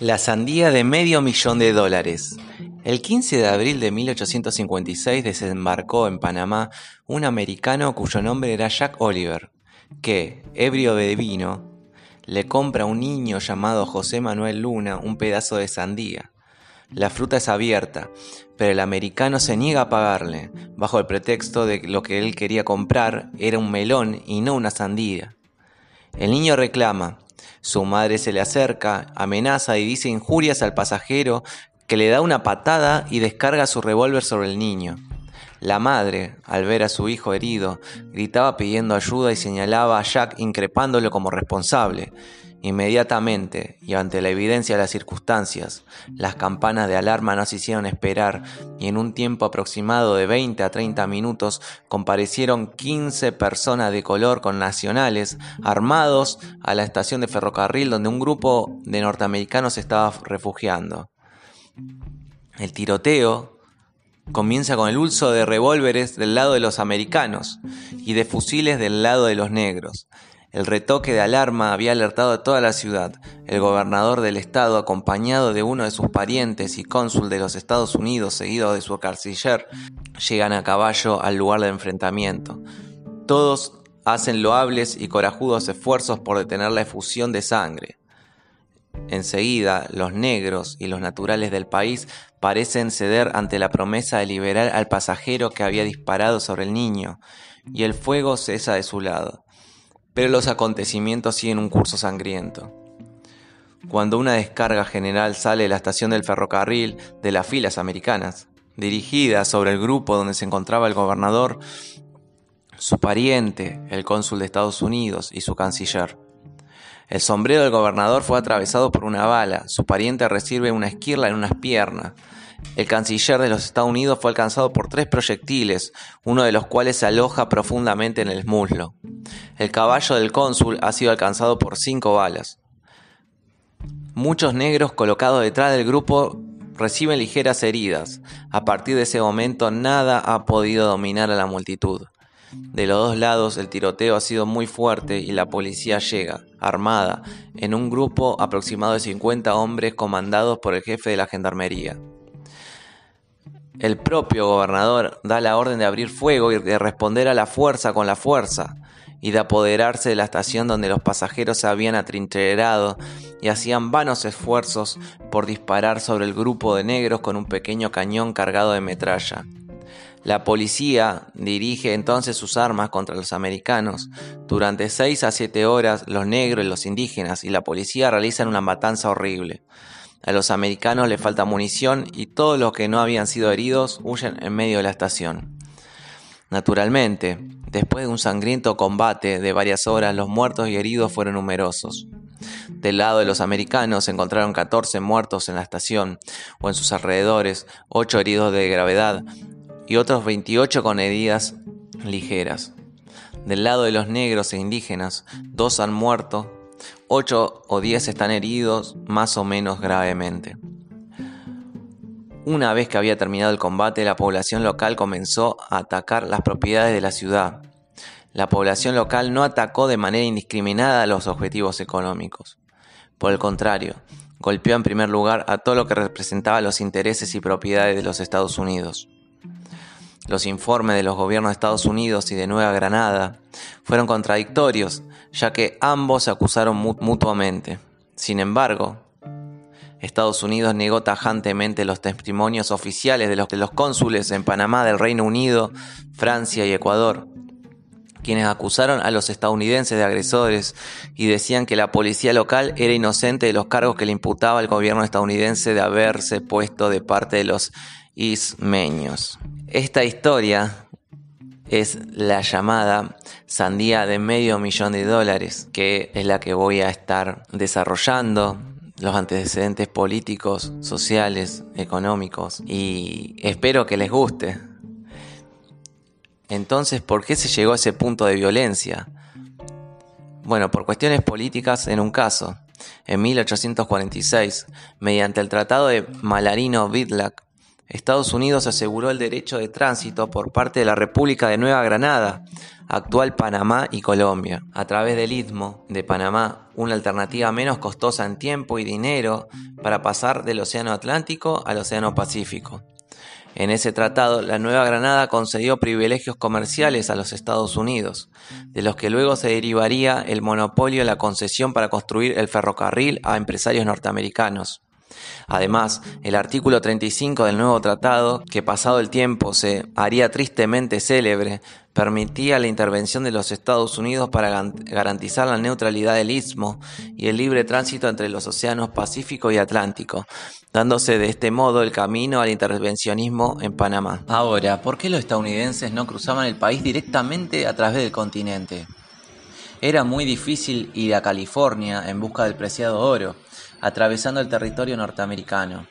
La sandía de medio millón de dólares. El 15 de abril de 1856 desembarcó en Panamá un americano cuyo nombre era Jack Oliver, que, ebrio de vino, le compra a un niño llamado José Manuel Luna un pedazo de sandía. La fruta es abierta, pero el americano se niega a pagarle, bajo el pretexto de que lo que él quería comprar era un melón y no una sandía. El niño reclama, su madre se le acerca, amenaza y dice injurias al pasajero que le da una patada y descarga su revólver sobre el niño. La madre, al ver a su hijo herido, gritaba pidiendo ayuda y señalaba a Jack increpándolo como responsable. Inmediatamente, y ante la evidencia de las circunstancias, las campanas de alarma no se hicieron esperar y en un tiempo aproximado de 20 a 30 minutos comparecieron 15 personas de color con nacionales armados a la estación de ferrocarril donde un grupo de norteamericanos estaba refugiando. El tiroteo comienza con el uso de revólveres del lado de los americanos y de fusiles del lado de los negros. El retoque de alarma había alertado a toda la ciudad. El gobernador del estado, acompañado de uno de sus parientes y cónsul de los Estados Unidos, seguido de su canciller, llegan a caballo al lugar de enfrentamiento. Todos hacen loables y corajudos esfuerzos por detener la efusión de sangre. Enseguida, los negros y los naturales del país parecen ceder ante la promesa de liberar al pasajero que había disparado sobre el niño, y el fuego cesa de su lado. Pero los acontecimientos siguen un curso sangriento. Cuando una descarga general sale de la estación del ferrocarril de las filas americanas, dirigida sobre el grupo donde se encontraba el gobernador, su pariente, el cónsul de Estados Unidos y su canciller. El sombrero del gobernador fue atravesado por una bala, su pariente recibe una esquirla en unas piernas. El canciller de los Estados Unidos fue alcanzado por tres proyectiles, uno de los cuales se aloja profundamente en el muslo. El caballo del cónsul ha sido alcanzado por cinco balas. Muchos negros colocados detrás del grupo reciben ligeras heridas. A partir de ese momento nada ha podido dominar a la multitud. De los dos lados el tiroteo ha sido muy fuerte y la policía llega, armada, en un grupo aproximado de 50 hombres comandados por el jefe de la gendarmería. El propio gobernador da la orden de abrir fuego y de responder a la fuerza con la fuerza y de apoderarse de la estación donde los pasajeros se habían atrincherado y hacían vanos esfuerzos por disparar sobre el grupo de negros con un pequeño cañón cargado de metralla. La policía dirige entonces sus armas contra los americanos. Durante seis a siete horas los negros y los indígenas y la policía realizan una matanza horrible. A los americanos les falta munición y todos los que no habían sido heridos huyen en medio de la estación. Naturalmente, después de un sangriento combate de varias horas, los muertos y heridos fueron numerosos. Del lado de los americanos se encontraron 14 muertos en la estación o en sus alrededores, 8 heridos de gravedad y otros 28 con heridas ligeras. Del lado de los negros e indígenas, dos han muerto, 8 o 10 están heridos más o menos gravemente. Una vez que había terminado el combate, la población local comenzó a atacar las propiedades de la ciudad. La población local no atacó de manera indiscriminada los objetivos económicos. Por el contrario, golpeó en primer lugar a todo lo que representaba los intereses y propiedades de los Estados Unidos. Los informes de los gobiernos de Estados Unidos y de Nueva Granada fueron contradictorios, ya que ambos se acusaron mutuamente. Sin embargo, Estados Unidos negó tajantemente los testimonios oficiales de los, cónsules en Panamá del Reino Unido, Francia y Ecuador, quienes acusaron a los estadounidenses de agresores y decían que la policía local era inocente de los cargos que le imputaba el gobierno estadounidense de haberse puesto de parte de los ismeños. Esta historia es la llamada sandía de medio millón de dólares, que es la que voy a estar desarrollando los antecedentes políticos, sociales, económicos y espero que les guste. Entonces, ¿por qué se llegó a ese punto de violencia? Bueno, por cuestiones políticas en un caso. En 1846, mediante el Tratado de Malarino-Vidlac, Estados Unidos aseguró el derecho de tránsito por parte de la República de Nueva Granada actual Panamá y Colombia, a través del istmo de Panamá, una alternativa menos costosa en tiempo y dinero para pasar del Océano Atlántico al Océano Pacífico. En ese tratado, la Nueva Granada concedió privilegios comerciales a los Estados Unidos, de los que luego se derivaría el monopolio de la concesión para construir el ferrocarril a empresarios norteamericanos. Además, el artículo 35 del nuevo tratado, que pasado el tiempo se haría tristemente célebre, permitía la intervención de los Estados Unidos para garantizar la neutralidad del istmo y el libre tránsito entre los océanos Pacífico y Atlántico, dándose de este modo el camino al intervencionismo en Panamá. Ahora, ¿por qué los estadounidenses no cruzaban el país directamente a través del continente? Era muy difícil ir a California en busca del preciado oro, atravesando el territorio norteamericano,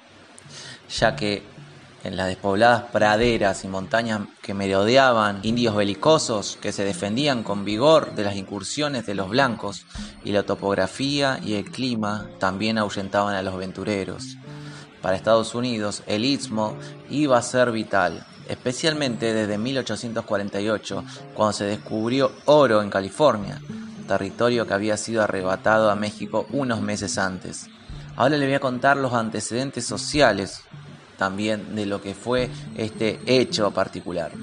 ya que en las despobladas praderas y montañas que merodeaban indios belicosos que se defendían con vigor de las incursiones de los blancos, y la topografía y el clima también ahuyentaban a los aventureros. Para Estados Unidos, el istmo iba a ser vital, especialmente desde 1848, cuando se descubrió oro en California, territorio que había sido arrebatado a México unos meses antes. Ahora le voy a contar los antecedentes sociales también de lo que fue este hecho particular.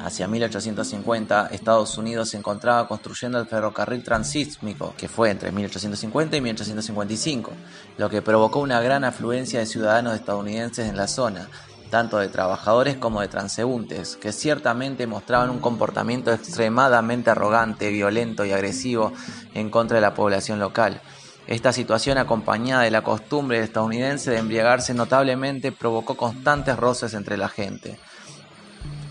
Hacia 1850, Estados Unidos se encontraba construyendo el ferrocarril transísmico, que fue entre 1850 y 1855, lo que provocó una gran afluencia de ciudadanos estadounidenses en la zona, tanto de trabajadores como de transeúntes, que ciertamente mostraban un comportamiento extremadamente arrogante, violento y agresivo en contra de la población local. Esta situación, acompañada de la costumbre estadounidense de embriagarse notablemente, provocó constantes roces entre la gente.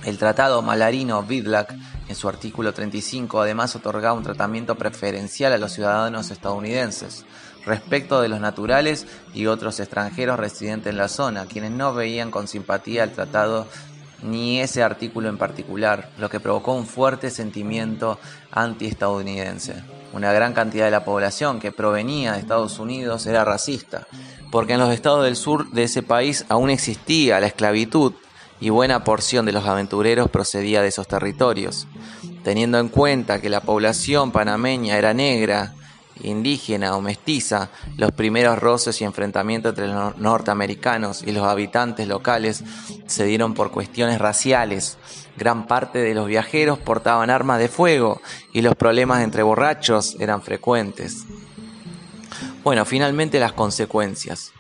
El tratado Malarino-Vidlak, en su artículo 35, además otorgaba un tratamiento preferencial a los ciudadanos estadounidenses respecto de los naturales y otros extranjeros residentes en la zona, quienes no veían con simpatía el tratado ni ese artículo en particular, lo que provocó un fuerte sentimiento anti-estadounidense. Una gran cantidad de la población que provenía de Estados Unidos era racista, porque en los estados del sur de ese país aún existía la esclavitud y buena porción de los aventureros procedía de esos territorios. Teniendo en cuenta que la población panameña era negra, indígena o mestiza, los primeros roces y enfrentamientos entre los norteamericanos y los habitantes locales se dieron por cuestiones raciales. Gran parte de los viajeros portaban armas de fuego y los problemas entre borrachos eran frecuentes. Bueno, finalmente las consecuencias.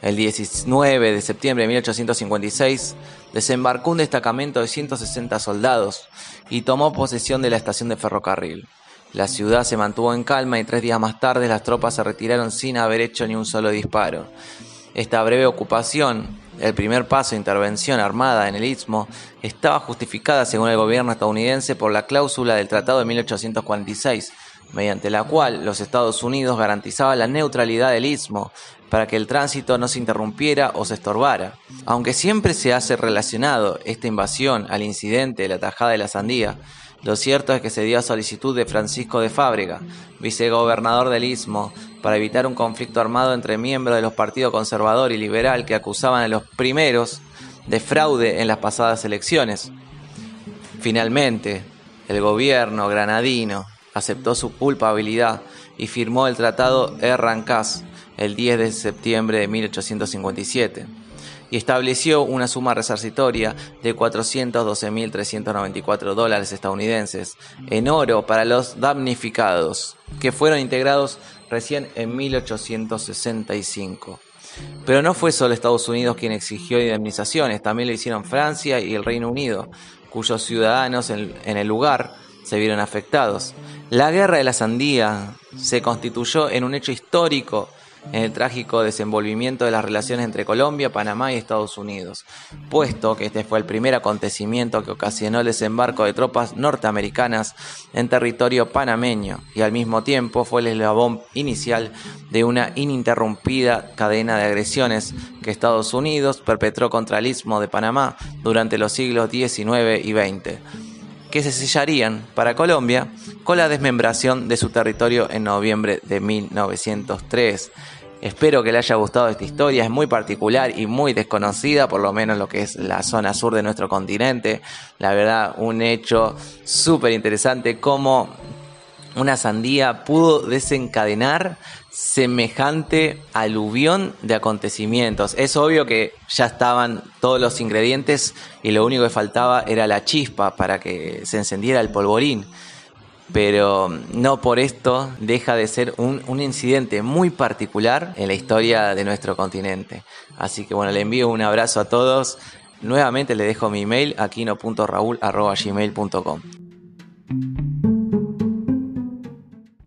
El 19 de septiembre de 1856 desembarcó un destacamento de 160 soldados y tomó posesión de la estación de ferrocarril. La ciudad se mantuvo en calma y tres días más tarde las tropas se retiraron sin haber hecho ni un solo disparo. Esta breve ocupación, el primer paso de intervención armada en el Istmo, estaba justificada según el gobierno estadounidense por la cláusula del Tratado de 1846, mediante la cual los Estados Unidos garantizaban la neutralidad del Istmo para que el tránsito no se interrumpiera o se estorbara. Aunque siempre se hace relacionado esta invasión al incidente de la tajada de la sandía, lo cierto es que se dio a solicitud de Francisco de Fábrega, vicegobernador del Istmo, para evitar un conflicto armado entre miembros de los partidos conservador y liberal que acusaban a los primeros de fraude en las pasadas elecciones. Finalmente, el gobierno granadino aceptó su culpabilidad y firmó el Tratado Errancas el 10 de septiembre de 1857 y estableció una suma resarcitoria de 412.394 dólares estadounidenses en oro para los damnificados, que fueron integrados recién en 1865. Pero no fue solo Estados Unidos quien exigió indemnizaciones, también lo hicieron Francia y el Reino Unido, cuyos ciudadanos en, en el lugar se vieron afectados. La guerra de la sandía se constituyó en un hecho histórico en el trágico desenvolvimiento de las relaciones entre Colombia, Panamá y Estados Unidos, puesto que este fue el primer acontecimiento que ocasionó el desembarco de tropas norteamericanas en territorio panameño y al mismo tiempo fue el eslabón inicial de una ininterrumpida cadena de agresiones que Estados Unidos perpetró contra el istmo de Panamá durante los siglos XIX y XX que se sellarían para Colombia con la desmembración de su territorio en noviembre de 1903 Espero que le haya gustado esta historia, es muy particular y muy desconocida, por lo menos lo que es la zona sur de nuestro continente. La verdad, un hecho súper interesante como una sandía pudo desencadenar semejante aluvión de acontecimientos. Es obvio que ya estaban todos los ingredientes y lo único que faltaba era la chispa para que se encendiera el polvorín pero no por esto deja de ser un, un, incidente muy particular en la historia de nuestro continente. Así que bueno, le envío un abrazo a todos. Nuevamente le dejo mi email aquino.raúl.gmail.com.